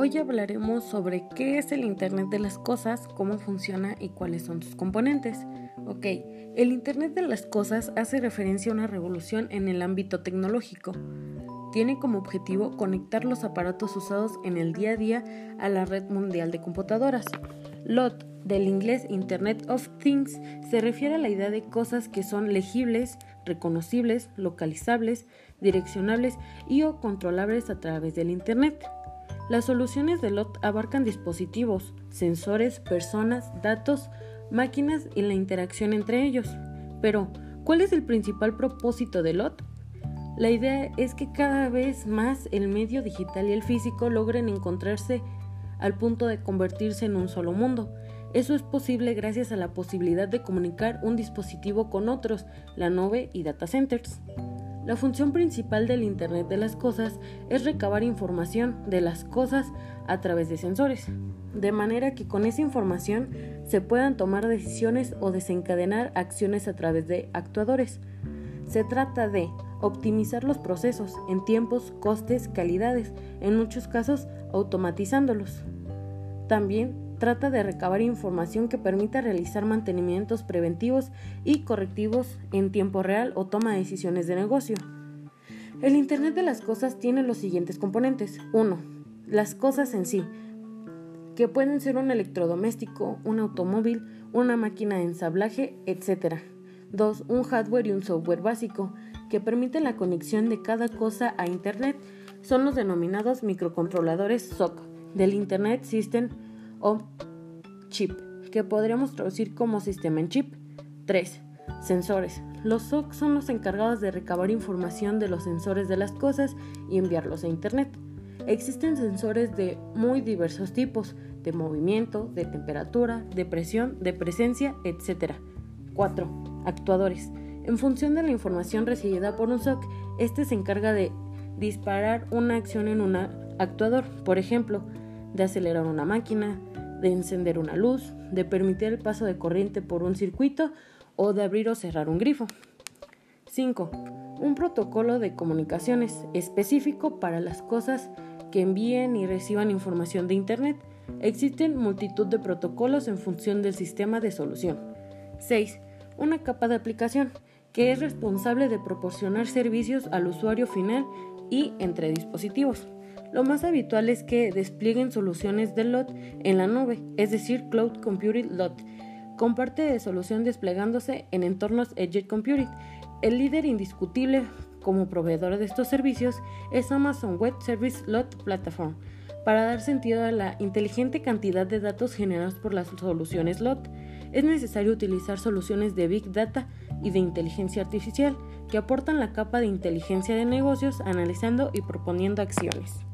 Hoy hablaremos sobre qué es el Internet de las Cosas, cómo funciona y cuáles son sus componentes. Ok, el Internet de las Cosas hace referencia a una revolución en el ámbito tecnológico. Tiene como objetivo conectar los aparatos usados en el día a día a la red mundial de computadoras. LOT, del inglés Internet of Things, se refiere a la idea de cosas que son legibles, reconocibles, localizables, direccionables y o controlables a través del Internet. Las soluciones de LOT abarcan dispositivos, sensores, personas, datos, máquinas y la interacción entre ellos. Pero, ¿cuál es el principal propósito de LOT? La idea es que cada vez más el medio digital y el físico logren encontrarse al punto de convertirse en un solo mundo. Eso es posible gracias a la posibilidad de comunicar un dispositivo con otros, la nube y data centers. La función principal del Internet de las Cosas es recabar información de las cosas a través de sensores, de manera que con esa información se puedan tomar decisiones o desencadenar acciones a través de actuadores. Se trata de optimizar los procesos en tiempos, costes, calidades, en muchos casos automatizándolos. También trata de recabar información que permita realizar mantenimientos preventivos y correctivos en tiempo real o toma decisiones de negocio. El Internet de las Cosas tiene los siguientes componentes. 1. Las cosas en sí, que pueden ser un electrodoméstico, un automóvil, una máquina de ensamblaje, etc. 2. Un hardware y un software básico, que permiten la conexión de cada cosa a Internet. Son los denominados microcontroladores SOC del Internet System o chip, que podríamos traducir como sistema en chip. 3. Sensores. Los SOC son los encargados de recabar información de los sensores de las cosas y enviarlos a Internet. Existen sensores de muy diversos tipos, de movimiento, de temperatura, de presión, de presencia, etc. 4. Actuadores. En función de la información recibida por un SOC, este se encarga de disparar una acción en un actuador, por ejemplo, de acelerar una máquina, de encender una luz, de permitir el paso de corriente por un circuito o de abrir o cerrar un grifo. 5. Un protocolo de comunicaciones específico para las cosas que envíen y reciban información de Internet. Existen multitud de protocolos en función del sistema de solución. 6. Una capa de aplicación que es responsable de proporcionar servicios al usuario final y entre dispositivos. Lo más habitual es que desplieguen soluciones de LOT en la nube, es decir, Cloud Computing LOT, con parte de solución desplegándose en entornos Edge Computing. El líder indiscutible como proveedor de estos servicios es Amazon Web Service LOT Platform, para dar sentido a la inteligente cantidad de datos generados por las soluciones LOT. Es necesario utilizar soluciones de Big Data y de inteligencia artificial que aportan la capa de inteligencia de negocios analizando y proponiendo acciones.